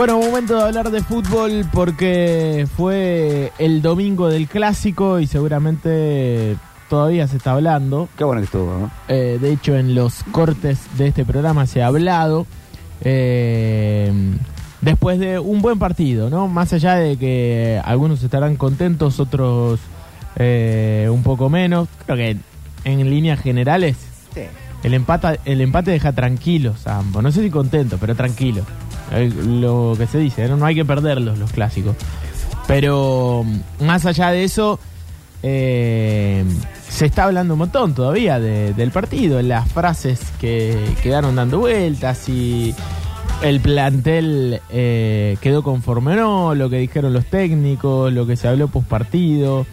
Bueno, momento de hablar de fútbol porque fue el domingo del clásico y seguramente todavía se está hablando. Qué bueno que estuvo, ¿no? Eh, de hecho, en los cortes de este programa se ha hablado. eh, después de un buen partido, ¿no? Más allá de que algunos estarán contentos, otros eh, un poco menos. Creo que en líneas generales Sí. el empate, el empate deja tranquilos a ambos. No sé si contentos, pero tranquilos. Eh, Lo que se dice, ¿no? No hay que perderlos los clásicos. Pero mm, más allá de eso, eh, se está hablando un montón todavía de- del partido, las frases que quedaron dando vueltas y el plantel eh, quedó conforme o no, lo que dijeron los técnicos, lo que se habló post partido.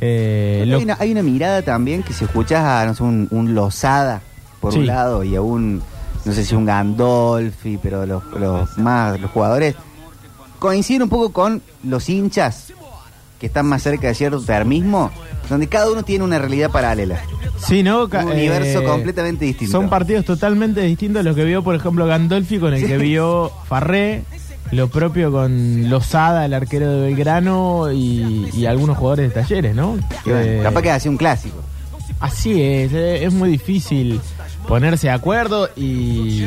Eh, hay, una, hay una mirada también que si escuchas a no sé, un, un Lozada por Sí. un lado y a un, no sé si un Gandolfi, pero los, los más, los jugadores coinciden un poco con los hinchas que están más cerca de cierto termismo, donde cada uno tiene una realidad paralela. Sí, ¿no? Un universo eh, completamente distinto. Son partidos totalmente distintos a los que vio, por ejemplo, Gandolfi con el que vio Farré, lo propio con Lozada, el arquero de Belgrano y, y algunos jugadores de talleres, ¿no? Que, bueno, capaz que hace un clásico. Así es, es muy difícil ponerse de acuerdo y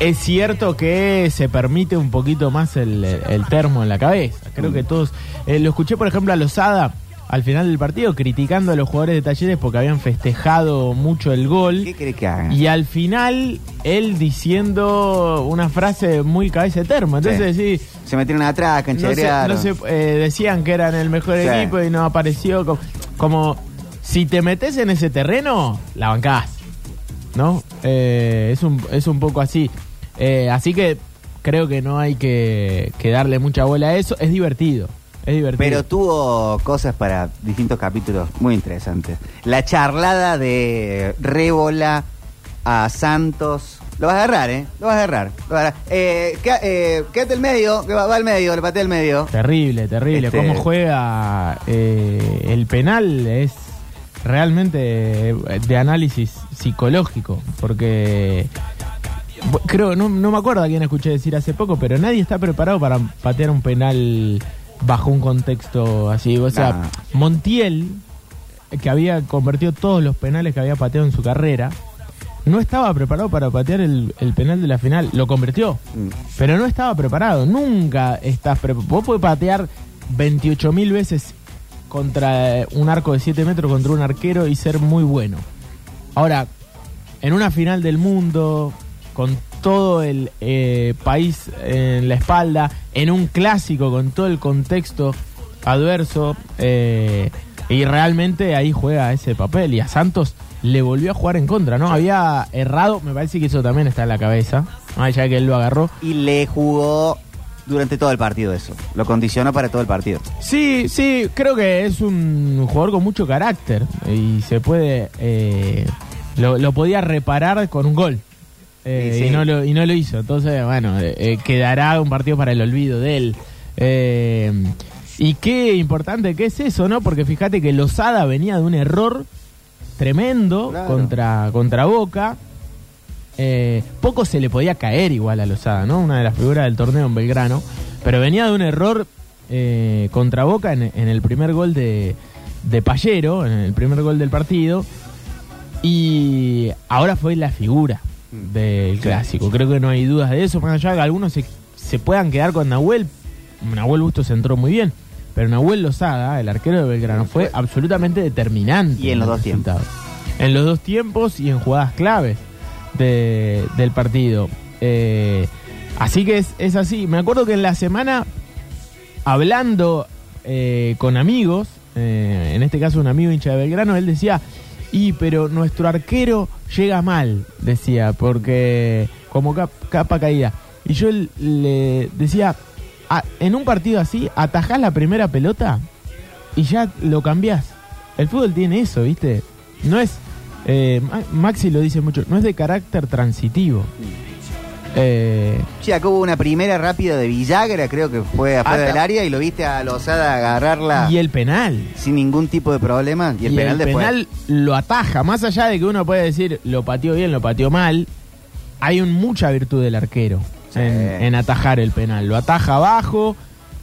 es cierto que se permite un poquito más el, el termo en la cabeza. Creo que todos... eh, lo escuché, por ejemplo, a Lozada al final del partido criticando a los jugadores de talleres porque habían festejado mucho el gol. ¿Qué crees que hagan? Y al final, él diciendo una frase muy cabeza de termo. Entonces, sí, Se metieron atrás, no se, cancherearon. no se, eh, decían que eran el mejor Sí. equipo y no apareció. Como, como, si te metes en ese terreno, la bancás. ¿No? Eh, es, un, es un poco así. Eh, así que creo que no hay que, que darle mucha bola a eso. Es divertido. Es divertido. Pero tuvo cosas para distintos capítulos muy interesantes. La charlada de Rébola a Santos. Lo vas a agarrar, ¿eh? Lo vas a agarrar. Lo vas a agarrar. Eh, queda- eh, quédate al medio, que va, va al medio, le patea al medio. Terrible, terrible. Este- Cómo juega eh, el penal es realmente eh, de análisis psicológico, porque creo, no, no me acuerdo a quién escuché decir hace poco, pero nadie está preparado para patear un penal bajo un contexto así. O sea, Nah. Montiel, que había convertido todos los penales que había pateado en su carrera, no estaba preparado para patear el, el penal de la final. Lo convirtió. Mm. Pero no estaba preparado, nunca estás preparado. Vos podés patear 28 mil veces contra eh, un arco de 7 metros contra un arquero y ser muy bueno. Ahora, en una final del mundo, con todo el eh, país en la espalda, en un clásico, con todo el contexto adverso, eh, y realmente ahí juega ese papel. Y a Santos le volvió a jugar en contra, ¿no? Había errado, me parece que eso también está en la cabeza, más allá que él lo agarró. Y le jugó durante todo el partido eso. Lo condicionó para todo el partido. Sí, sí, creo que es un jugador con mucho carácter y se puede, eh, lo, lo podía reparar con un gol eh, Sí, sí. Y, no lo, y no lo hizo. Entonces, bueno, eh, eh, quedará un partido para el olvido de él. Eh, y qué importante que es eso, ¿no? Porque fíjate que Lozada venía de un error tremendo Claro. contra, contra Boca. Eh, poco se le podía caer igual a Lozada, ¿no? Una de las figuras del torneo en Belgrano. Pero venía de un error eh, contra Boca en, en el primer gol de, de Pallero, en el primer gol del partido. Y ahora fue la figura del clásico. Creo que no hay dudas de eso. Más allá de que algunos se, se puedan quedar con Nahuel. Nahuel Bustos entró muy bien. Pero Nahuel Lozada, el arquero de Belgrano, fue absolutamente determinante. Y en los dos tiempos. En los dos tiempos y en jugadas claves. De- del partido. Eh, así que es, así. Me acuerdo que en la semana, hablando eh, con amigos, eh, en este caso un amigo hincha de Belgrano, él decía, y pero nuestro arquero llega mal, decía, porque como cap- capa caída. Y yo le decía, "A- en un partido así, atajás la primera pelota y ya lo cambiás. El fútbol tiene eso, ¿viste? No es, eh, Ma- Maxi lo dice mucho, no es de carácter transitivo. Eh, Sí, acá hubo una primera rápida de Villagra, creo que fue afuera del área y lo viste a Lozada agarrarla y el penal. sin ningún tipo de problema. Y el penal después. penal lo ataja, más allá de que uno puede decir lo pateó bien, lo pateó mal, hay un, mucha virtud del arquero Sí. en, en atajar el penal. Lo ataja abajo,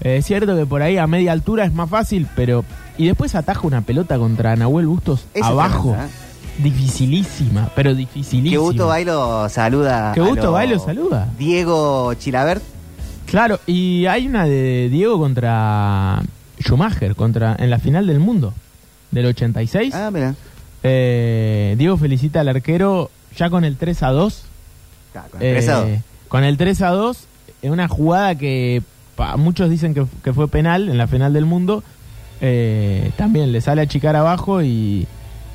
eh, es cierto que por ahí a media altura es más fácil, pero... Y después ataja una pelota contra Nahuel Bustos abajo. la Dificilísima, pero dificilísima. Que Gusto Bailo saluda. Que a Gusto lo- Bailo saluda. Diego Chilabert. Claro, y hay una de Diego contra Schumacher, contra en la final del mundo, del 86. Ah, mira. Eh, Diego felicita al arquero ya con el 3 a 2. Está, con el pesado. Eh, con el 3 a 2, en una jugada que pa- muchos dicen que, que fue penal en la final del mundo. eh, también le sale a chicar abajo y,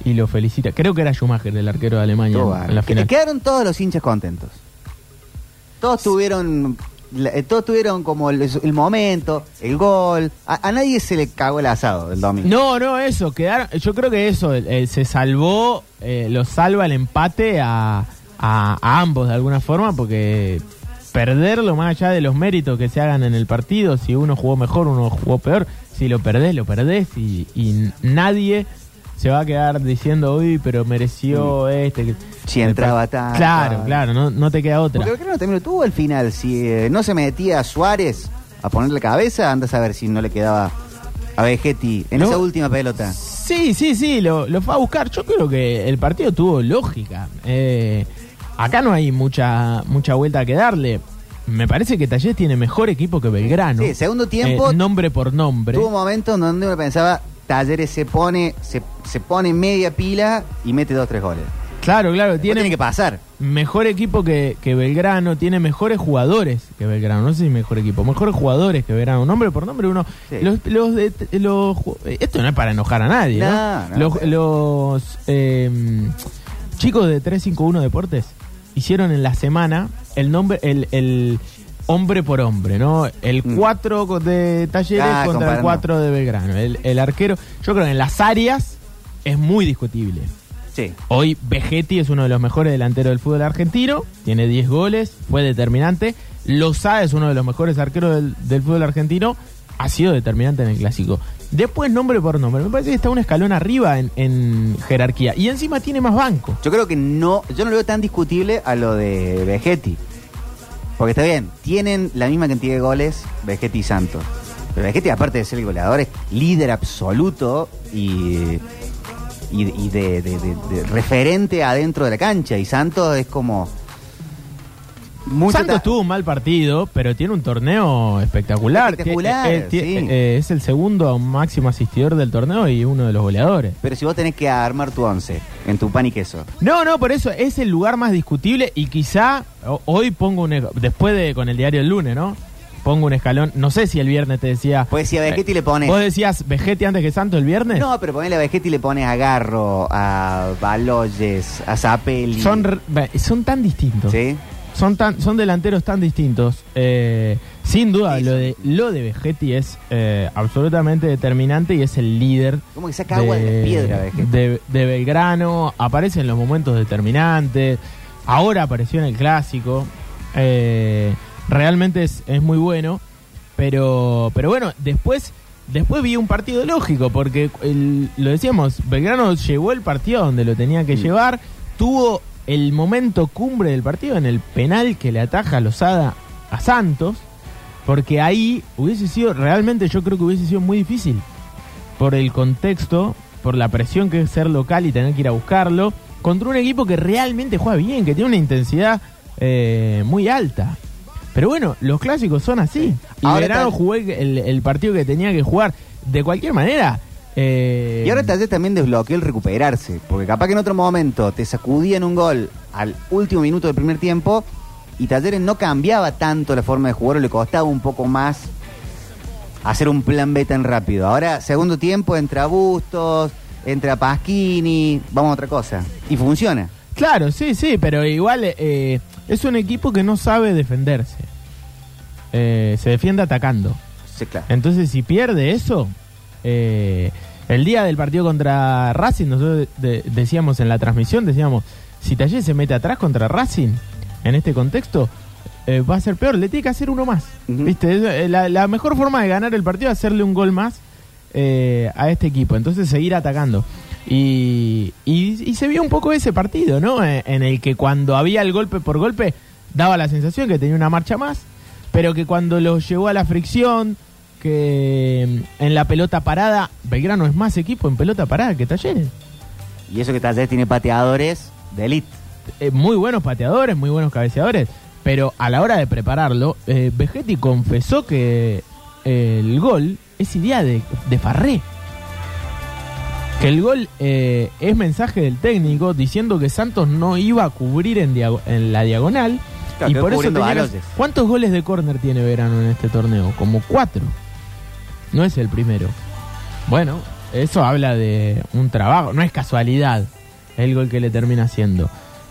y lo felicita. Creo que era Schumacher, el arquero de Alemania, en, la Que- final. Quedaron todos los hinchas contentos. Todos tuvieron. eh, Todos tuvieron como el, el momento, el gol. A, a nadie se le cagó el asado el domingo. No, no, eso, quedaron, yo creo que eso, eh, se salvó, eh, lo salva el empate a, a- a ambos de alguna forma, porque perderlo más allá de los méritos que se hagan en el partido, si uno jugó mejor, uno jugó peor, si lo perdés, lo perdés y, y nadie se va a quedar diciendo, uy, pero mereció este. que-". Mm. Si entraba tanto. Claro, claro, no, no te queda otra. Porque Belgrano también lo tuvo al final. Si eh, no se metía a Suárez a ponerle cabeza, anda a saber si no le quedaba a Vegetti en No. esa última pelota. Sí, sí, sí, lo, lo fue a buscar. Yo creo que el partido tuvo lógica. Eh, acá no hay mucha, mucha vuelta que darle. Me parece que Talleres tiene mejor equipo que Belgrano. Sí, segundo tiempo. Eh, nombre por nombre. Tuvo momentos donde uno pensaba, Talleres se pone, se, se pone media pila y mete dos tres goles. Claro, claro, tiene, tiene que pasar. mejor equipo que, que Belgrano, tiene mejores jugadores que Belgrano. No sé si mejor equipo, mejores jugadores que Belgrano. Nombre por nombre, uno. Sí. Los, los, los ju- esto no es para enojar a nadie, ¿no? No, no, los los, eh, chicos de 351 Deportes hicieron en la semana el nombre, el, el hombre por hombre, ¿no? El Mm. 4 de Talleres Ah, contra el comparando. 4 de Belgrano. El, el arquero, yo creo que en las áreas es muy discutible. Sí. Hoy Vegetti es uno de los mejores delanteros del fútbol argentino, tiene 10 goles, fue determinante. Lozada es uno de los mejores arqueros del, del fútbol argentino, ha sido determinante en el clásico. Después, nombre por nombre, me parece que está un escalón arriba en, en jerarquía. Y encima tiene más banco. Yo creo que no, yo no lo veo tan discutible a lo de Vegetti. Porque está bien, tienen la misma cantidad de goles Vegetti y Santos. Pero Vegetti, aparte de ser el goleador, es líder absoluto y, y, de referente adentro de la cancha. Y Santos es como. Mucho Santos tuvo un mal partido, pero tiene un torneo espectacular. Espectacular, eh, sí. eh, es el segundo máximo asistidor del torneo y uno de los goleadores. Pero si vos tenés que armar tu once en tu pan y queso. No, no, por eso es el lugar más discutible y quizá o- hoy pongo un... Después de con el diario el lunes, ¿no? Pongo un escalón. No sé si el viernes te decía... Pues si a Vegetti le pones. ¿Vos decías Vegetti antes que Santos el viernes? No, pero ponele a Vegetti le pones a Garro, a Baloyes, a Zapelli. Son, son tan distintos. ¿Sí? Son, tan, son delanteros tan distintos. Eh, sin duda, lo de, lo de Vegetti es eh, absolutamente determinante y es el líder Como que saca agua de la piedra, Vegetti. de, de Belgrano, aparece en los momentos determinantes, ahora apareció en el clásico, eh, realmente es, es muy bueno, pero, pero bueno, después, después vi un partido lógico, porque el- lo decíamos, Belgrano llevó el partido donde lo tenía que llevar, tuvo el momento cumbre del partido en el penal que le ataja Lozada a Santos, porque ahí hubiese sido, realmente yo creo que hubiese sido muy difícil por el contexto, por la presión que es ser local y tener que ir a buscarlo, contra un equipo que realmente juega bien, que tiene una intensidad eh, muy alta. Pero bueno, los clásicos son así. Y Ahora jugó el partido que tenía que jugar. De cualquier manera, Eh, Y ahora Talleres también desbloqueó el recuperarse, porque capaz que en otro momento te sacudían un gol al último minuto del primer tiempo y Talleres no cambiaba tanto la forma de jugar o le costaba un poco más hacer un plan B tan rápido. Ahora, segundo tiempo, entra Bustos, entra Pasquini, vamos a otra cosa. Y funciona. Claro, sí, sí, pero igual eh, es un equipo que no sabe defenderse. Eh, se defiende atacando. Sí, claro. Entonces, si pierde eso, eh, el día del partido contra Racing, nosotros de- decíamos en la transmisión, decíamos, si Talleres se mete atrás contra Racing, en este contexto, eh, va a ser peor, le tiene que hacer uno más. ¿Viste? Eh, la, la mejor forma de ganar el partido es hacerle un gol más eh, a este equipo, entonces seguir atacando. Y, y- y se vio un poco ese partido, ¿no? Eh, En el que cuando había el golpe por golpe, daba la sensación que tenía una marcha más, pero que cuando lo llevó a la fricción, que mm, en la pelota parada, Belgrano es más equipo en pelota parada que Talleres. Y eso que Talleres tiene pateadores de elite. Eh, muy buenos pateadores, muy buenos cabeceadores, pero a la hora de prepararlo, eh, Vegetti confesó que eh, el gol es idea de, de Farré. Que el gol eh, es mensaje del técnico diciendo que Santos no iba a cubrir en, diago- en la diagonal. Claro, y por eso tenía que-. ¿Cuántos goles de córner tiene Verano en este torneo? Como cuatro. No es el primero. Bueno, eso habla de un trabajo, no es casualidad el gol que le termina haciendo.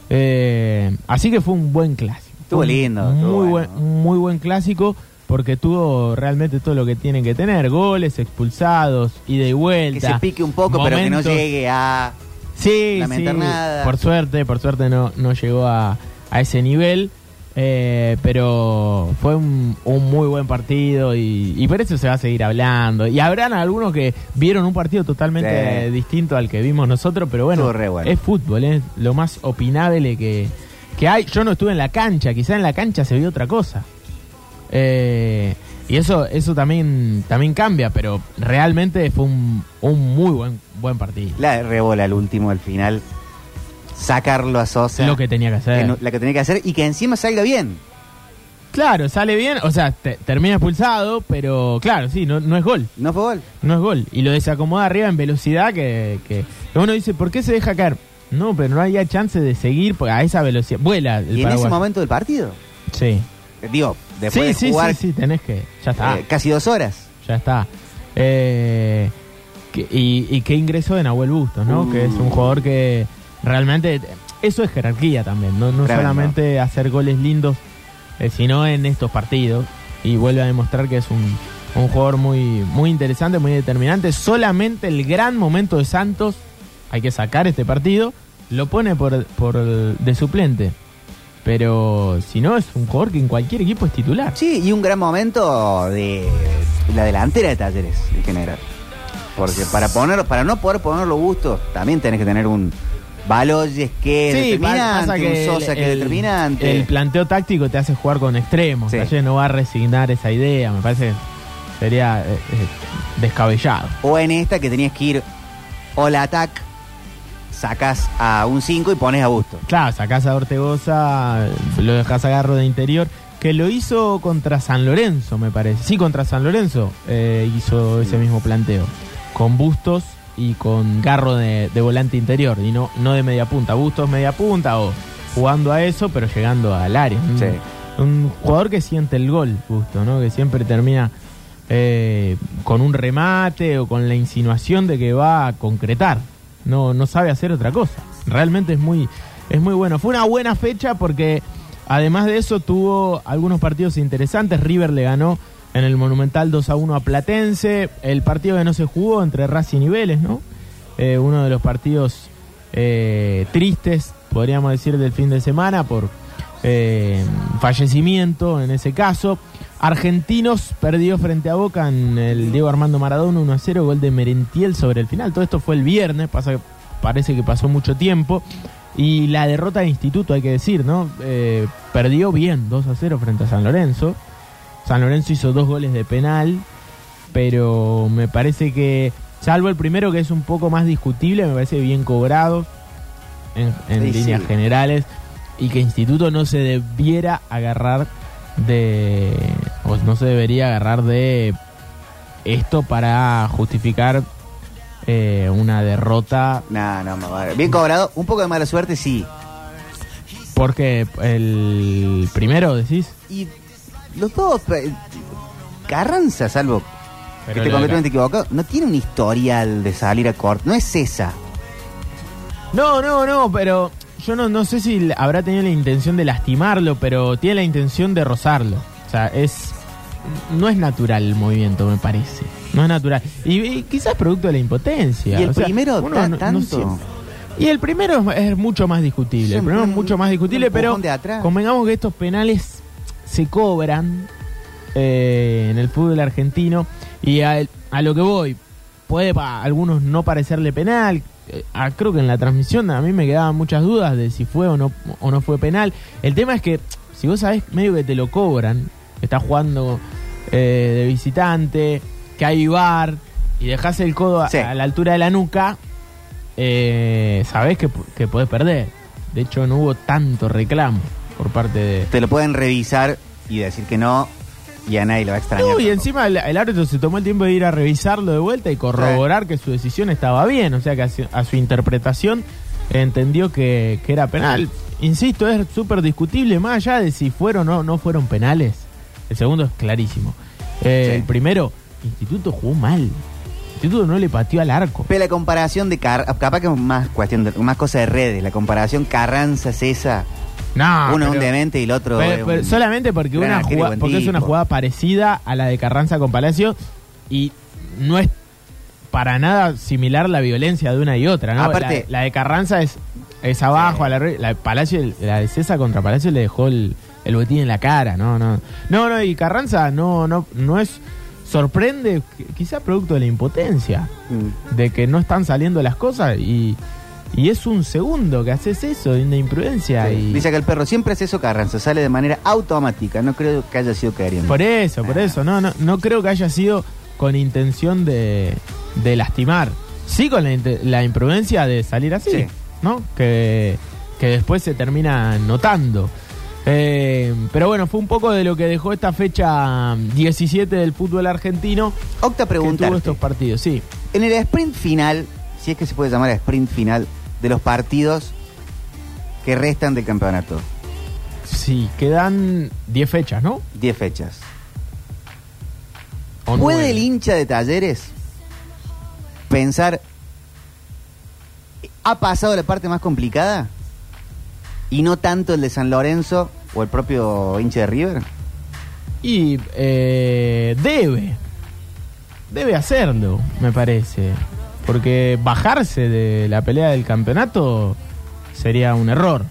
Eh, así que fue un buen clásico. Estuvo lindo, estuvo Muy, bueno. buen, muy buen clásico porque tuvo realmente todo lo que tiene que tener. Goles, expulsados, ida y Que vuelta. se pique un poco, pero que no llegue a... Sí, lamentar sí. nada. Por suerte, por suerte no, no llegó a, a ese nivel. Eh, pero fue un, un muy buen partido y, y por eso se va a seguir hablando. Y habrán algunos que vieron un partido totalmente Sí. distinto al que vimos nosotros, pero bueno, es fútbol, es lo más opinable que, que hay. Yo no estuve en la cancha, quizá en la cancha se vio otra cosa. Eh, y eso eso también también cambia, pero realmente fue un, un muy buen buen partido. La rebola al último, al final. Sacarlo a Sosa. lo que tenía que hacer. que la que tenía que hacer y que encima salga bien. Claro, sale bien, o sea, te- termina expulsado, pero claro, sí, no, no es gol, No fue gol. no es gol. Y lo desacomoda arriba en velocidad que, que, que uno dice, ¿por qué se deja caer? No, pero no había chance de seguir a esa velocidad. Vuela el y en ese momento del partido. Sí. eh, Digo, después Sí, de sí, jugar sí, sí, tenés que. Ya está, eh, casi dos horas. ya está. Eh, que- y, y qué ingreso de Nahuel Bustos, ¿no? Uh. Que es un jugador que realmente. Eso es jerarquía también, no, no solamente hacer goles lindos, eh, sino en estos partidos. Y vuelve a demostrar que es un, un jugador muy, muy interesante, muy determinante. Solamente el gran momento de Santos, hay que sacar este partido, lo pone por, por de suplente. Pero si no, es un jugador que en cualquier equipo es titular. Sí, y un gran momento de la delantera de Talleres en general. Porque para poner, para no poder ponerlo gusto, también tenés que tener un Baloyes que Sí, determinante, un Sosa el- que es el- determinante. El planteo táctico te hace jugar con extremos. Sí. No va a resignar esa idea. Me parece que sería eh, eh, descabellado. O en esta que tenías que ir all attack, sacas a un 5 y pones a gusto. Claro, sacás a Ortegoza, lo dejás a Garro de interior. Que lo hizo contra San Lorenzo, me parece. Sí, contra San Lorenzo eh, hizo ese mismo planteo. Con Bustos y con Garro de, de volante interior. Y no, no de media punta. Bustos media punta o jugando a eso, pero llegando al área. Sí. un jugador que siente el gol, justo, ¿no? Que siempre termina eh, con un remate o con la insinuación de que va a concretar. No, no sabe hacer otra cosa. Realmente es muy, es muy bueno. Fue una buena fecha porque además de eso tuvo algunos partidos interesantes. River le ganó en el Monumental 2 a 1 a Platense. El partido que no se jugó entre Racing y Vélez, ¿no? Eh, uno de los partidos eh, tristes, podríamos decir, del fin de semana por eh, fallecimiento en ese caso. Argentinos perdió frente a Boca en el Diego Armando Maradona 1 a 0, gol de Merentiel sobre el final. Todo esto fue el viernes, pasa, parece que pasó mucho tiempo. Y la derrota de Instituto, hay que decir, ¿no? Eh, perdió bien 2 a 0 frente a San Lorenzo. San Lorenzo hizo dos goles de penal, pero me parece que, salvo el primero que es un poco más discutible, me parece bien cobrado en, en Sí, líneas sí. generales y que Instituto no se debiera agarrar de, o no se debería agarrar de esto para justificar eh, una derrota No, no, bien cobrado. Un poco de mala suerte, sí. porque el primero decís Y los dos, Carranza, salvo que esté completamente equivocado, no tiene un historial de salir a corto. No es esa. No, no, no, pero yo no, no sé si habrá tenido la intención de lastimarlo, pero tiene la intención de rozarlo. O sea, es. No es natural el movimiento, me parece. No es natural. Y, y quizás producto de la impotencia. ¿Y el O sea, primero uno da no- no tanto? y el primero es, es mucho más discutible. El primero es mucho más discutible, un pero empujón de atrás. convengamos que estos penales se cobran eh, en el fútbol argentino. Y a, a lo que voy, puede para algunos no parecerle penal. Eh, creo que en la transmisión a mí me quedaban muchas dudas de si fue o no, o no fue penal. El tema es que si vos sabés medio que te lo cobran, estás jugando eh, de visitante, que hay bar y dejás el codo a, Sí. a la altura de la nuca, eh, sabés que, que podés perder. De hecho, no hubo tanto reclamo por parte de... Te lo pueden revisar y decir que no, y a nadie lo va a extrañar. No, y tampoco. encima el, el árbitro se tomó el tiempo de ir a revisarlo de vuelta y corroborar que su decisión estaba bien, o sea que a su, a su interpretación entendió que, que era penal. Insisto, es súper discutible, más allá de si fueron o no, no fueron penales. El segundo es clarísimo. Eh, Sí. El primero, Instituto jugó mal. Instituto no le pateó al arco. Pero la comparación de Car capaz que es más cuestión de, más cosa de redes, la comparación Carranza César, No, uno es un pero- demente y el otro Pero- es pero un- solamente porque, gran una jugada- buen porque es una tipo. jugada parecida a la de Carranza con Palacio y no es para nada similar la violencia de una y otra, ¿no? Aparte- la, la de Carranza es, es abajo, a la, re- la de Palacio, la de César contra Palacio le dejó el, el botín en la cara, no, no. No, no, y Carranza no, no, no es sorprende, qui- quizá producto de la impotencia, Mm. de que no están saliendo las cosas y, y es un segundo que haces eso, de una imprudencia Sí. y Dice que el perro siempre hace eso Carranza, sale de manera automática, no creo que haya sido queriendo. Por eso, por Ah. eso, no, no, no creo que haya sido con intención de, de lastimar. Sí con la, la imprudencia de salir así, Sí. ¿no? Que, que después se termina notando. Eh, pero bueno, fue un poco de lo que dejó esta fecha 17 del fútbol argentino Octa pregunta, estos partidos, sí. en el sprint final, si es que se puede llamar sprint final de los partidos que restan del campeonato, Sí, quedan 10 fechas, ¿no? 10 fechas. O ¿Puede nueve. el hincha de talleres pensar, ha pasado la parte más complicada y no tanto el de San Lorenzo o el propio hincha de River? Y eh, debe, debe hacerlo, me parece. Porque bajarse de la pelea del campeonato sería un error.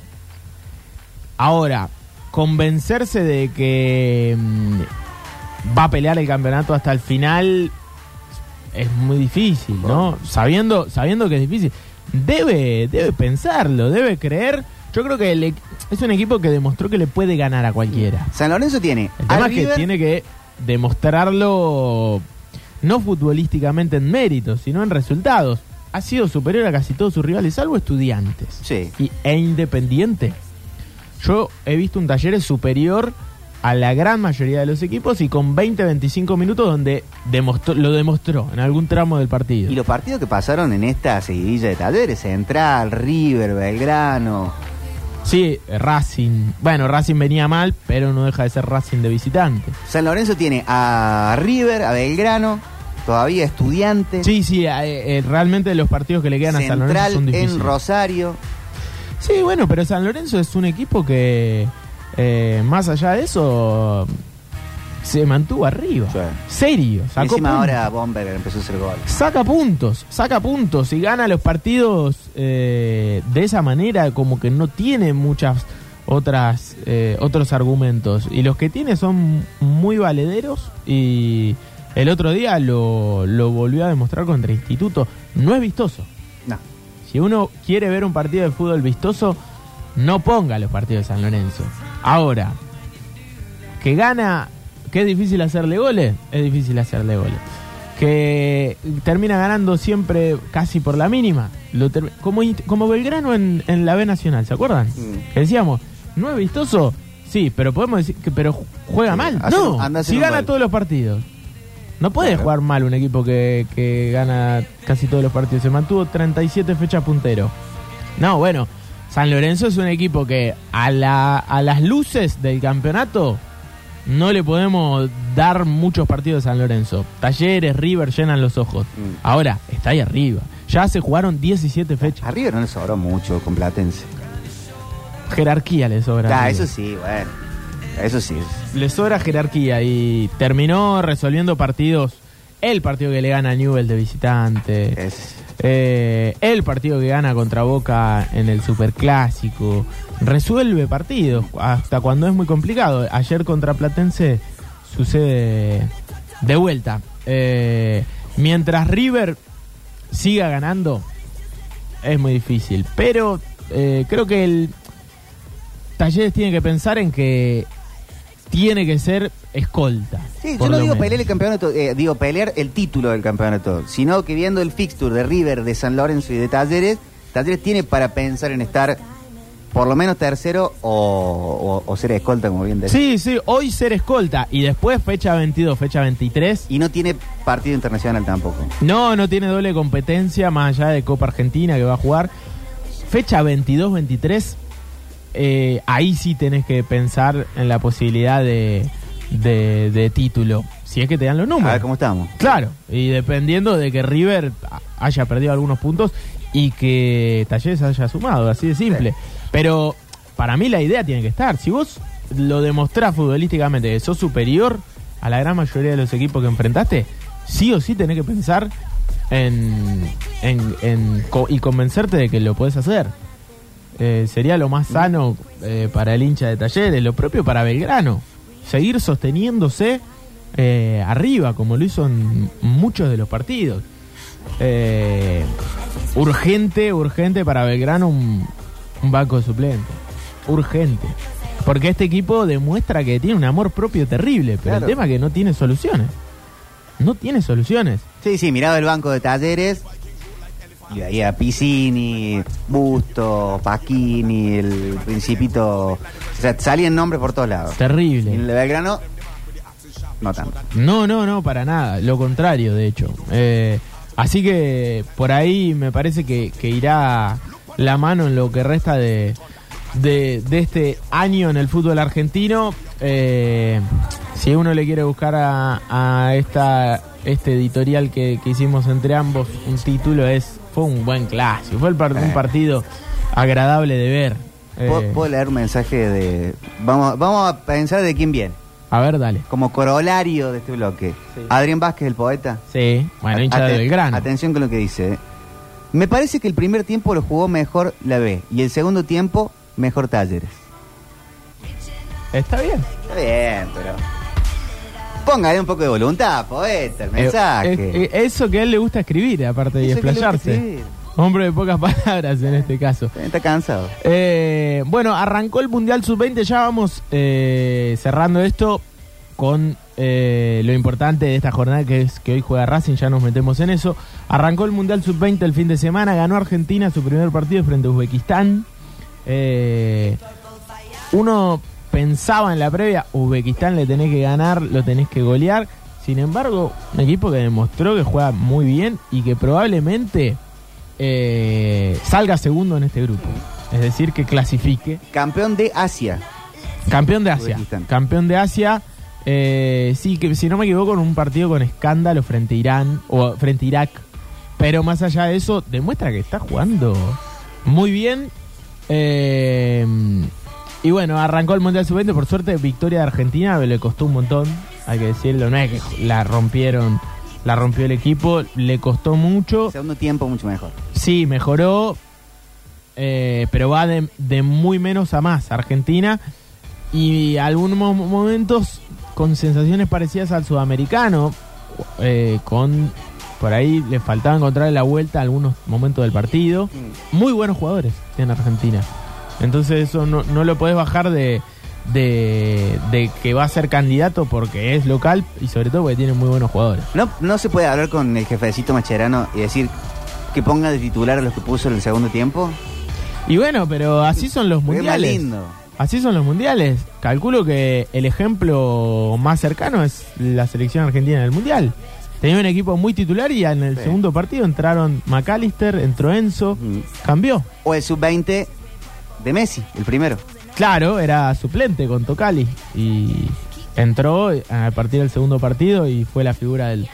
Ahora, convencerse de que mm, va a pelear el campeonato hasta el final es muy difícil, ¿no? Sabiendo, sabiendo que es difícil. Debe, debe pensarlo, debe creer. Yo creo que el e- es un equipo que demostró que le puede ganar a cualquiera. San Lorenzo tiene El a tema es que tiene que demostrarlo no futbolísticamente en méritos, sino en resultados. Ha sido superior a casi todos sus rivales, salvo estudiantes Sí. y, e independiente. Yo he visto un taller superior a la gran mayoría de los equipos y con 20-25 minutos donde demostró, lo demostró en algún tramo del partido. Y los partidos que pasaron en esta seguidilla de talleres, Central, River, Belgrano, Sí, Racing. Bueno, Racing venía mal, pero no deja de ser Racing de visitante. San Lorenzo tiene a River, a Belgrano, todavía Estudiantes, Sí, sí, eh, eh, realmente los partidos que le quedan a San Lorenzo Central son difíciles. en Rosario. Sí, bueno, pero San Lorenzo es un equipo que, eh, más allá de eso, se mantuvo arriba. Sí. Serio, Y encima puntos. ahora Bomber empezó a hacer gol. Saca puntos, saca puntos y gana los partidos eh, de esa manera, como que no tiene muchas otras eh, otros argumentos. Y los que tiene son muy valederos y el otro día lo, lo volvió a demostrar contra Instituto. No es vistoso. No. Si uno quiere ver un partido de fútbol vistoso, no ponga los partidos de San Lorenzo. Ahora, que gana, que es difícil hacerle goles, es difícil hacerle goles. Que termina ganando siempre casi por la mínima. Lo como, como Belgrano en, en la B Nacional, ¿se acuerdan? Mm. Que decíamos, ¿no es vistoso? Sí, pero podemos decir que pero ju- juega Sí, mal. hace no, si gana todos los partidos. No puede Claro. jugar mal un equipo que, que gana casi todos los partidos. Se mantuvo 37 fechas puntero. No, bueno, San Lorenzo es un equipo que a, la, a las luces del campeonato no le podemos dar muchos partidos a San Lorenzo. Talleres, River llenan los ojos. Mm. Ahora, está ahí arriba. Ya se jugaron 17 fechas. A River no le sobró mucho con Platense. Jerarquía le sobra. Ah, eso sí, bueno. Eso sí. Le sobra jerarquía y terminó resolviendo partidos. El partido que le gana a Newell de visitante. Es, Eh, el partido que gana contra Boca en el Superclásico. Resuelve partidos hasta cuando es muy complicado. Ayer contra Platense sucede de vuelta. Eh, mientras River siga ganando, es muy difícil. Pero eh, creo que el Talleres tiene que pensar en que tiene que ser escolta. Sí, yo no digo menos. pelear el campeonato, eh, digo pelear el título del campeonato, sino que viendo el fixture de River, de San Lorenzo y de Talleres, Talleres tiene para pensar en estar por lo menos tercero o, o- o ser escolta, como bien decía. Sí, sí, hoy ser escolta y después fecha 22, fecha 23. Y no tiene partido internacional tampoco. No, no tiene doble competencia más allá de Copa Argentina que va a jugar. Fecha 22, 23. Eh, ahí sí tenés que pensar en la posibilidad de, de, de título. Si es que te dan los A números. ver cómo estamos. Claro, y dependiendo de que River haya perdido algunos puntos y que Talleres haya sumado, así de simple. Pero para mí la idea tiene que estar. Si vos lo demostrás futbolísticamente que sos superior a la gran mayoría de los equipos que enfrentaste, sí o sí tenés que pensar en, en- en co- y convencerte de que lo podés hacer. Eh, sería lo más sano eh, para el hincha de Talleres, lo propio para Belgrano. Seguir sosteniéndose eh, arriba, como lo hizo en muchos de los partidos. Urgente, urgente para Belgrano un, un banco de suplente. Urgente. Porque este equipo demuestra que tiene un amor propio terrible, pero Claro. el tema es que no tiene soluciones. No tiene soluciones. Sí, sí, mirado el banco de Talleres. Y ahí a Piscini, Busto, Pasquini, el Principito. O sea, salían nombres por todos lados. Y en Terrible. el de Belgrano, no tanto. No, no, no, para nada. Lo contrario, de hecho. Eh, así que por ahí me parece que, que irá la mano en lo que resta de, de, de este año en el fútbol argentino. Eh, si uno le quiere buscar a, a esta este editorial que, que hicimos entre ambos un título es fue un buen clásico fue el par- un Eh. partido agradable de ver ¿Puedo, Eh, puedo leer un mensaje de. Vamos, vamos a pensar de quién viene. a ver dale Como corolario de este bloque. Sí. Adrián Vázquez, el poeta. sí bueno hincha de Aten- Belgrano Atención con lo que dice. ¿eh? Me parece que el primer tiempo lo jugó mejor la B y el segundo tiempo mejor Talleres. está bien Está bien, pero. Póngale un poco de voluntad, poeta, el Eh, mensaje. eh, eh, eso que a él le gusta escribir, aparte de explayarse. Hombre de pocas palabras en este caso. Está cansado. Eh, bueno, arrancó el Mundial Sub-20, ya vamos cerrando esto con eh, lo importante de esta jornada que es que hoy juega Racing, ya nos metemos en eso. Arrancó el Mundial Sub-20 el fin de semana, ganó Argentina su primer partido frente a Uzbekistán. Eh, uno pensaba en la previa, Uzbekistán le tenés que ganar, lo tenés que golear. Sin embargo, un equipo que demostró que juega muy bien y que probablemente eh, salga segundo en este grupo. Es decir, que clasifique. Campeón de Asia. Campeón de Asia. Uzbekistán. Campeón de Asia. eh, sí, que si no me equivoco, en un partido con escándalo frente a Irán o frente a Irak. Pero más allá de eso, demuestra que está jugando muy bien. Eh, y bueno, arrancó el Mundial Sub-20. Por suerte, victoria de Argentina. Le costó un montón, hay que decirlo. No es que la rompieron, la rompió el equipo. Le costó mucho. Segundo tiempo mucho mejor. Sí, mejoró, eh, pero va de, de muy menos a más Argentina y algunos mo- momentos con sensaciones parecidas al sudamericano, eh, con por ahí le faltaba encontrar la vuelta a algunos momentos del partido. Muy buenos jugadores tiene Argentina. Entonces eso no, no lo podés bajar de, de, de que va a ser candidato porque es local y sobre todo porque tiene muy buenos jugadores. No, no se puede hablar con el jefecito Macherano y decir que ponga de titular a los que puso en el segundo tiempo. Y bueno, pero así son los mundiales. lindo. así son los mundiales. Calculo que el ejemplo más cercano es la selección argentina del mundial. Tenía un equipo muy titular y en el Sí. segundo partido entraron McAllister, entró Enzo, Mm. cambió. O el sub-20 de Messi, el primero. Claro, era suplente con Tocali y entró a partir del segundo partido y fue la figura del,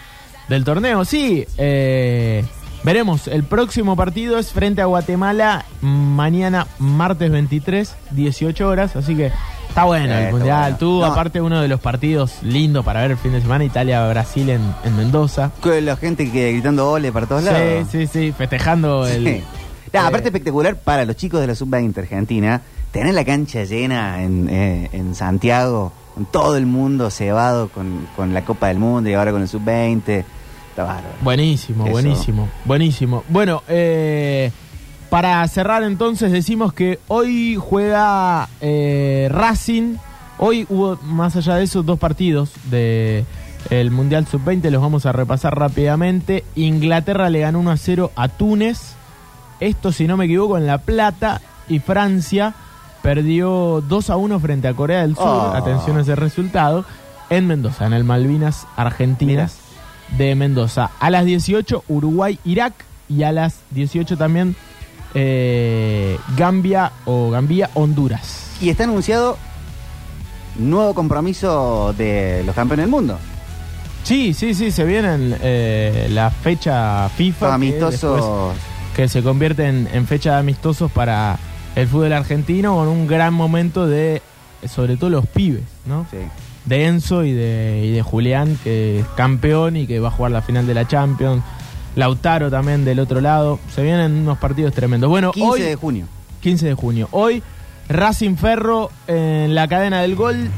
del torneo. Sí, eh, veremos. El próximo partido es frente a Guatemala mañana martes 23, 18 horas, así que está bueno Eh, el está Mundial. bueno. Tuvo No. aparte uno de los partidos lindos para ver el fin de semana, Italia-Brasil en, en Mendoza. Con la gente que gritando ole para todos Sí, lados. sí, sí, festejando el... Sí. Eh, aparte espectacular para los chicos de la sub-20 Argentina, tener la cancha llena en, eh, en Santiago, con todo el mundo cebado con, con la Copa del Mundo y ahora con el sub-20. Está bárbaro. Buenísimo, Eso. buenísimo, buenísimo. Bueno, eh, para cerrar entonces decimos que hoy juega eh, Racing. Hoy hubo, más allá de eso, dos partidos de el Mundial Sub-20, los vamos a repasar rápidamente. Inglaterra le ganó 1 a 0 a Túnez. Esto, si no me equivoco, en La Plata. Y Francia perdió 2 a 1 frente a Corea del Sur. Oh. Atención a ese resultado. En Mendoza, en el Malvinas Argentinas de Mendoza. A las 18, Uruguay, Irak. Y a las 18 también, eh, Gambia o Gambia, Honduras. Y está anunciado nuevo compromiso de los campeones del mundo. Sí, sí, sí, se viene eh, la fecha FIFA. Amistosos. Que, se convierte en, en fecha de amistosos para el fútbol argentino con un gran momento de, sobre todo los pibes, ¿no? Sí. De Enzo y de, y de Julián, que es campeón y que va a jugar la final de la Champions. Lautaro también del otro lado. Se vienen unos partidos tremendos. Bueno, 15 hoy, de junio. 15 de junio. Hoy, Racing Ferro en la cadena del gol.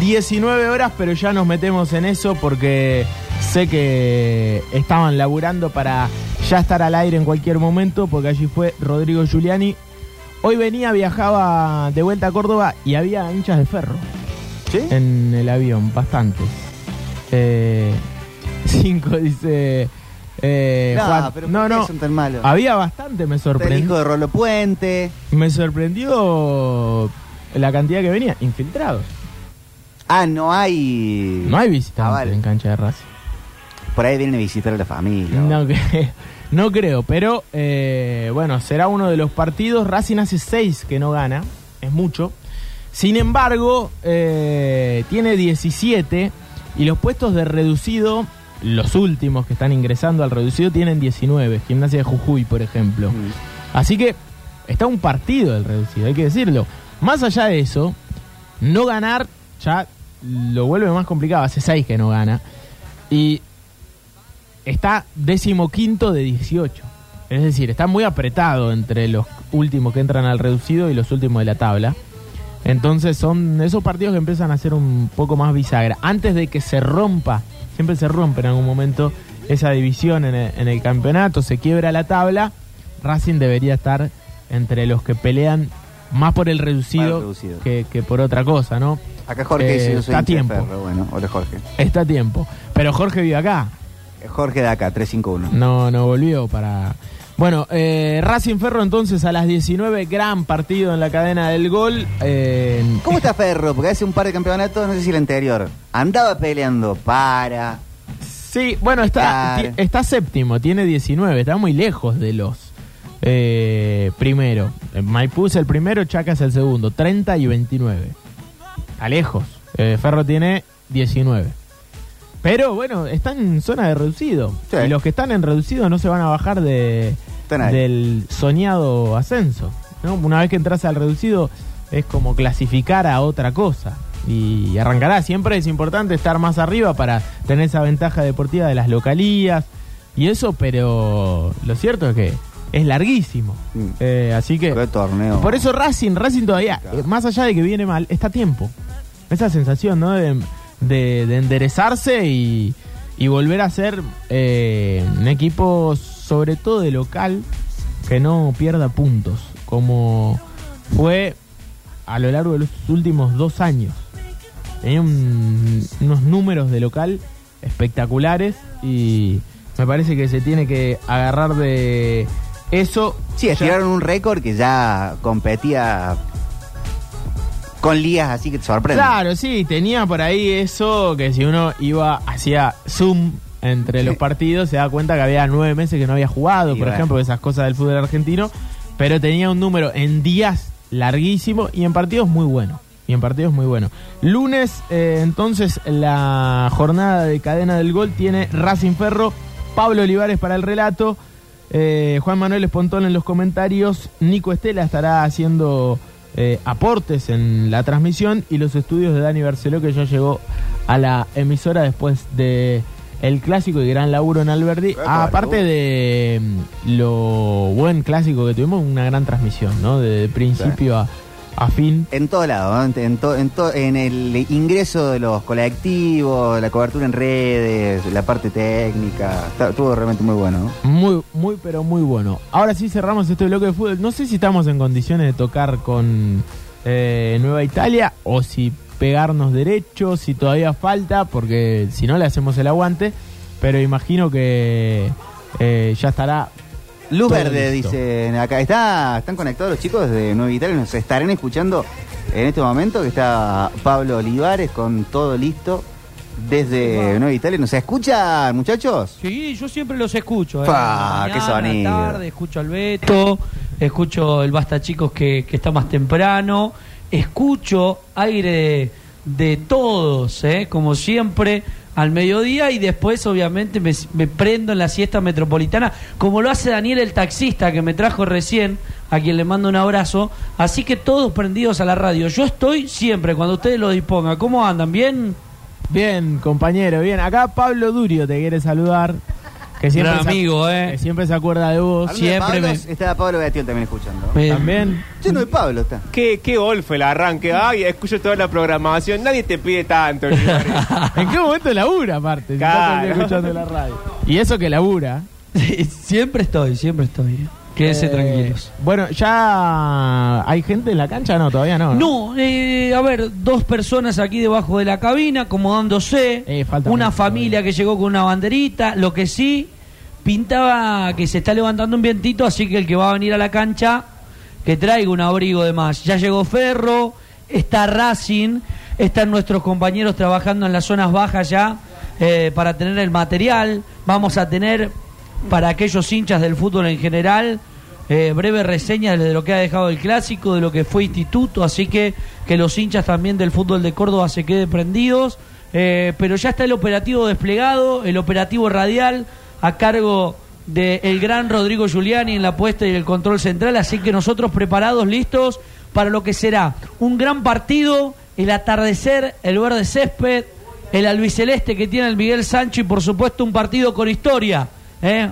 19 horas, pero ya nos metemos en eso porque sé que estaban laburando para ya estar al aire en cualquier momento, porque allí fue Rodrigo Giuliani. Hoy venía, viajaba de vuelta a Córdoba y había hinchas de ferro ¿Sí? en el avión, bastantes. Eh, cinco dice eh, no, Juan. pero no, ¿por qué no. son tan malos? Había bastante, me El hijo sorprendió. de Rolo Puente. Me sorprendió la cantidad que venía, infiltrados. Ah, no hay. No hay visitantes Ah, vale. en cancha de Racing. Por ahí vienen a visitar a la familia. No, cre- no creo, pero eh, bueno, será uno de los partidos. Racing hace seis que no gana, es mucho. Sin embargo, eh, tiene 17 y los puestos de reducido, los últimos que están ingresando al reducido, tienen 19. Gimnasia de Jujuy, por ejemplo. Mm. Así que está un partido el reducido, hay que decirlo. Más allá de eso, no ganar ya lo vuelve más complicado. Hace seis que no gana. Y está decimoquinto de 18. Es decir, está muy apretado entre los últimos que entran al reducido y los últimos de la tabla. Entonces son esos partidos que empiezan a ser un poco más bisagra. Antes de que se rompa, siempre se rompe en algún momento esa división en el, en el campeonato, se quiebra la tabla, Racing debería estar entre los que pelean más por el reducido. Que, que por otra cosa, ¿no? Acá Jorge Eh, dice: Yo soy está tiempo. Ferro. Bueno, hola Jorge. Está a tiempo. Pero Jorge vive acá, Jorge de acá, 351. no, no volvió para... Bueno, eh, Racing Ferro entonces a las 19, gran partido en la cadena del gol. eh, ¿Cómo está Ferro? Porque hace un par de campeonatos, no sé si el anterior, andaba peleando para. Sí, bueno, está, está séptimo, tiene 19, está muy lejos de los eh, primero. Maipú es el primero, Chaca es el segundo, 30 y 29. Está lejos. Eh, Ferro tiene 19. Pero bueno, está en zona de reducido. Sí. Y los que están en reducido no se van a bajar de, Están del soñado ascenso. ¿no? Una vez que entras al reducido es como clasificar a otra cosa. Y arrancará. Siempre es importante estar más arriba para tener esa ventaja deportiva de las localías y eso, pero lo cierto es que es larguísimo. Mm. Eh, así que por eso Racing, Racing todavía, Claro. más allá de que viene mal, está a tiempo. Esa sensación, ¿no? De, de- de enderezarse y, y volver a ser eh, un equipo, sobre todo de local, que no pierda puntos, como fue a lo largo de los últimos dos años. Tenía un- unos números de local espectaculares y me parece que se tiene que agarrar de eso. Sí, estiraron un récord que ya competía con lías así que te sorprenden. Claro, sí, tenía por ahí eso que si uno iba, hacía zoom entre los partidos, se da cuenta que había nueve meses que no había jugado, Y por bueno. ejemplo, esas cosas del fútbol argentino, pero tenía un número en días larguísimo y en partidos muy bueno. Y en partidos muy bueno. Lunes, eh, entonces, la jornada de cadena del gol tiene Racing Ferro, Pablo Olivares para el relato, eh, Juan Manuel Espontón en los comentarios, Nico Estela estará haciendo eh, aportes en la transmisión y los estudios de Dani Barceló que ya llegó a la emisora después de el clásico y gran laburo en Alberdi. Epa, Aparte de mm, lo buen clásico que tuvimos, una gran transmisión, ¿no? De principio a, a fin. En todo lado, ¿no? en, to- en, to- en el ingreso de los colectivos, la cobertura en redes, la parte técnica, está- estuvo realmente muy bueno. ¿no? Muy, muy, pero muy bueno. Ahora sí cerramos este bloque de fútbol. No sé si estamos en condiciones de tocar con eh, Nueva Italia o si pegarnos derecho, si todavía falta, porque si no le hacemos el aguante. Pero imagino que eh, ya estará. Luz Todo Verde, listo. dicen acá. Está, están conectados los chicos de Nueva Italia. Nos estarán escuchando en este momento que está Pablo Olivares con todo listo desde Nueva Italia. ¿Nos escuchan, muchachos? Sí, yo siempre los escucho. ¿eh? Qué sonido. tarde, escucho al Beto, escucho el Basta Chicos que, que está más temprano, escucho aire de, de todos, ¿eh? como siempre, al mediodía y después obviamente me, prendo en la siesta metropolitana, como lo hace Daniel el taxista que me trajo recién, a quien le mando un abrazo. Así que todos prendidos a la radio. Yo estoy siempre, cuando ustedes lo dispongan. ¿Cómo andan? ¿Bien? Bien, compañero, bien. Acá Pablo Durio te quiere saludar. Que siempre, Gran amigo, ¿eh? que siempre se acuerda de vos. Hablando de siempre Pablos, me- Está Pablo Beatiol también escuchando. Me- También. Lleno de Pablo está. ¿Qué, qué gol fue el arranque? Ay, escucho toda la programación. Nadie te pide tanto. Olivares. ¿En qué momento labura aparte? Si está todo el día Claro. escuchando la radio. Y eso que labura. Sí, siempre estoy, siempre estoy. Quédense Eh, tranquilos. Bueno, ya hay gente en la cancha, no, todavía no. No, eh, a ver, dos personas aquí debajo de la cabina acomodándose. Eh, falta una familia que llegó con una banderita. Lo que sí, pintaba que se está levantando un vientito, así que el que va a venir a la cancha, que traiga un abrigo de más. Ya llegó Ferro, está Racing, están nuestros compañeros trabajando en las zonas bajas ya eh, para tener el material. Vamos a tener para aquellos hinchas del fútbol en general. Eh, breve reseña de lo que ha dejado el clásico, de lo que fue instituto, así que que los hinchas también del fútbol de Córdoba se queden prendidos. Eh, pero ya está el operativo desplegado, el operativo radial a cargo del gran Rodrigo Giuliani en la puesta y el control central, así que nosotros preparados, listos para lo que será un gran partido, el atardecer, el verde césped, el albiceleste que tiene el Miguel Sancho y por supuesto un partido con historia. ¿Eh?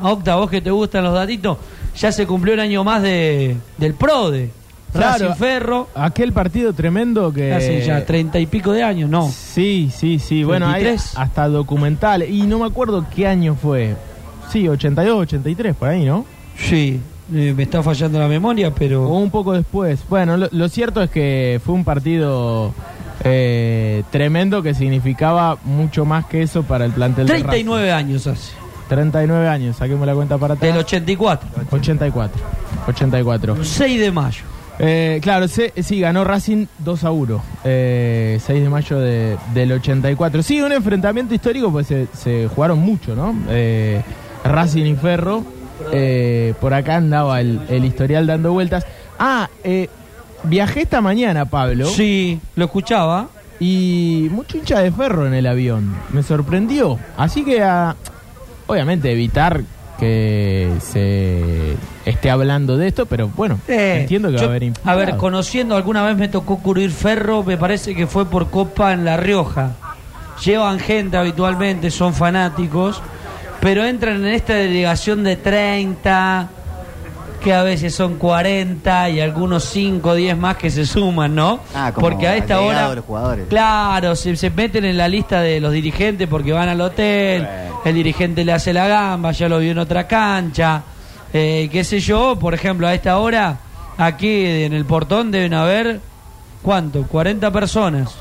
Que te gustan los datitos, ya se cumplió el año más de, del PRODE. Claro. Racing Ferro, Aquel partido tremendo que. hace ya treinta y pico de años, ¿no? Sí, sí, sí. Bueno, hay 23. hasta documental. Y no me acuerdo qué año fue. Sí, 82, 83, por ahí, ¿no? Sí, eh, me está fallando la memoria, O pero... un poco después. Bueno, lo, lo cierto es que fue un partido eh, tremendo que significaba mucho más que eso para el plantel de 39 años hace, Racing. 39 años, saquemos la cuenta para atrás. del 84. 84. 84. 6 de mayo. Eh, claro, sí, ganó Racing 2 a 1. Eh, 6 de mayo de- del 84. Sí, un enfrentamiento histórico, pues se, se jugaron mucho, ¿no? Eh, Racing y Ferro. Eh, por acá andaba el, el historial dando vueltas. Ah, eh, viajé esta mañana, Pablo. Sí, lo escuchaba. Y mucho hincha de ferro en el avión. Me sorprendió. Así que, ah, obviamente, evitar que se esté hablando de esto, pero bueno, Eh, entiendo que va yo- a haber A ver, conociendo, alguna vez me tocó cubrir Ferro, me parece que fue por Copa en La Rioja. Llevan gente habitualmente, son fanáticos, pero entran en esta delegación de 30, que a veces son 40 y algunos 5 o 10 más que se suman, ¿no? Ah, como porque a esta hora... de los jugadores. Claro, se, se meten en la lista de los dirigentes porque van al hotel, el dirigente le hace la gamba, ya lo vio en otra cancha, eh, qué sé yo, por ejemplo, a esta hora, aquí en el portón deben haber, ¿cuánto? 40 personas,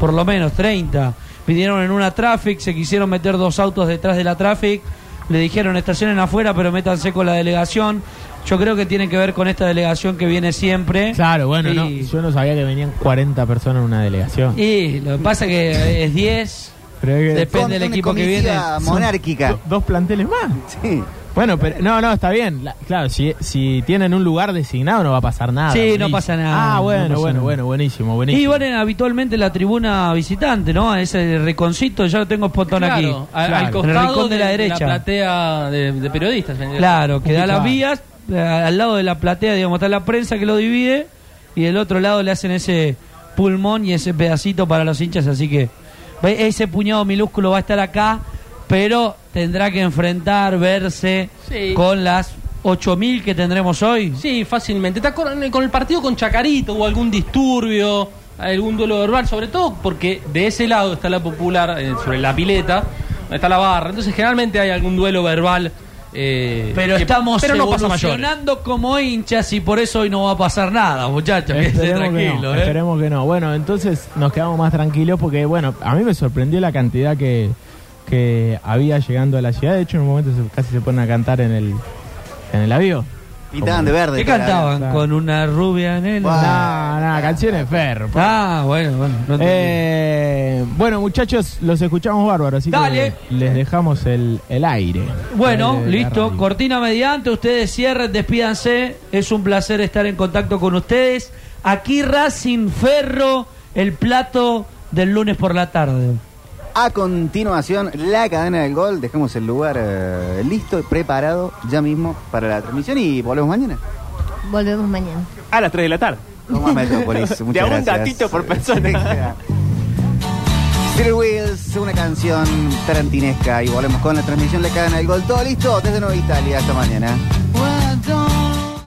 por lo menos 30. Vinieron en una traffic, se quisieron meter dos autos detrás de la traffic, le dijeron estacionen afuera, pero métanse con la delegación. Yo creo que tiene que ver con esta delegación que viene siempre. Claro, bueno, Y- no, yo no sabía que venían 40 personas en una delegación. Y lo que pasa que es 10. Pero es que- Depende del Con- equipo que viene. monárquica. Do- dos planteles más. Sí. Bueno, pero no, no, está bien. La- claro, si, si tienen un lugar designado no va a pasar nada. Sí, no Buenísimo. pasa nada, Ah, no bueno, pasa bueno, nada. bueno, buenísimo, buenísimo. Y bueno, habitualmente la tribuna visitante, ¿no? Ese reconcito, ya lo tengo spotón aquí. Claro, a- Claro. al En el costado rincón de la derecha. platea de, de periodistas. Claro, que da las vías, eh, al lado de la platea, digamos, está la prensa que lo divide, y del otro lado le hacen ese pulmón y ese pedacito para los hinchas, así que ve, ese puñado minúsculo va a estar acá, pero tendrá que enfrentar, verse Sí. con las 8.000 que tendremos hoy. Sí, fácilmente. ¿Te acuerdas? Con el partido con Chacarito hubo algún disturbio, algún duelo verbal, sobre todo porque de ese lado está la popular, eh, sobre la pileta, está la barra. Entonces generalmente hay algún duelo verbal. eh, Pero que- estamos pero no pasa como hinchas y por eso hoy no va a pasar nada, muchachos. Esperemos que, tranquilos, no, ¿eh? esperemos que no. Bueno, entonces nos quedamos más tranquilos porque, bueno, a mí me sorprendió la cantidad que, que había llegando a la ciudad. De hecho, en un momento se- casi se ponen a cantar en el, en el avión. Pintaban de verde. ¿Qué cantaban? Claro. Con una rubia en el... Bueno. No, no, canciones ferro. Ah, bueno, bueno. no entendí. Eh, bueno, muchachos, los escuchamos bárbaro, así Dale. que les dejamos el, el aire. Bueno, Aire de la listo. radio. Cortina mediante, ustedes cierren, despídanse. Es un placer estar en contacto con ustedes. Aquí Racing Ferro, el plato del lunes por la tarde. A continuación, la cadena del gol. Dejamos el lugar eh, listo y preparado ya mismo para la transmisión y volvemos mañana. Volvemos mañana. A las 3 de la tarde. Toma Metrópolis. De Muchas a un gracias. gatito por persona. Steel Wheels, una canción tarantinesca y volvemos con la transmisión de la cadena del gol. Todo listo desde Nueva Italia. Hasta mañana.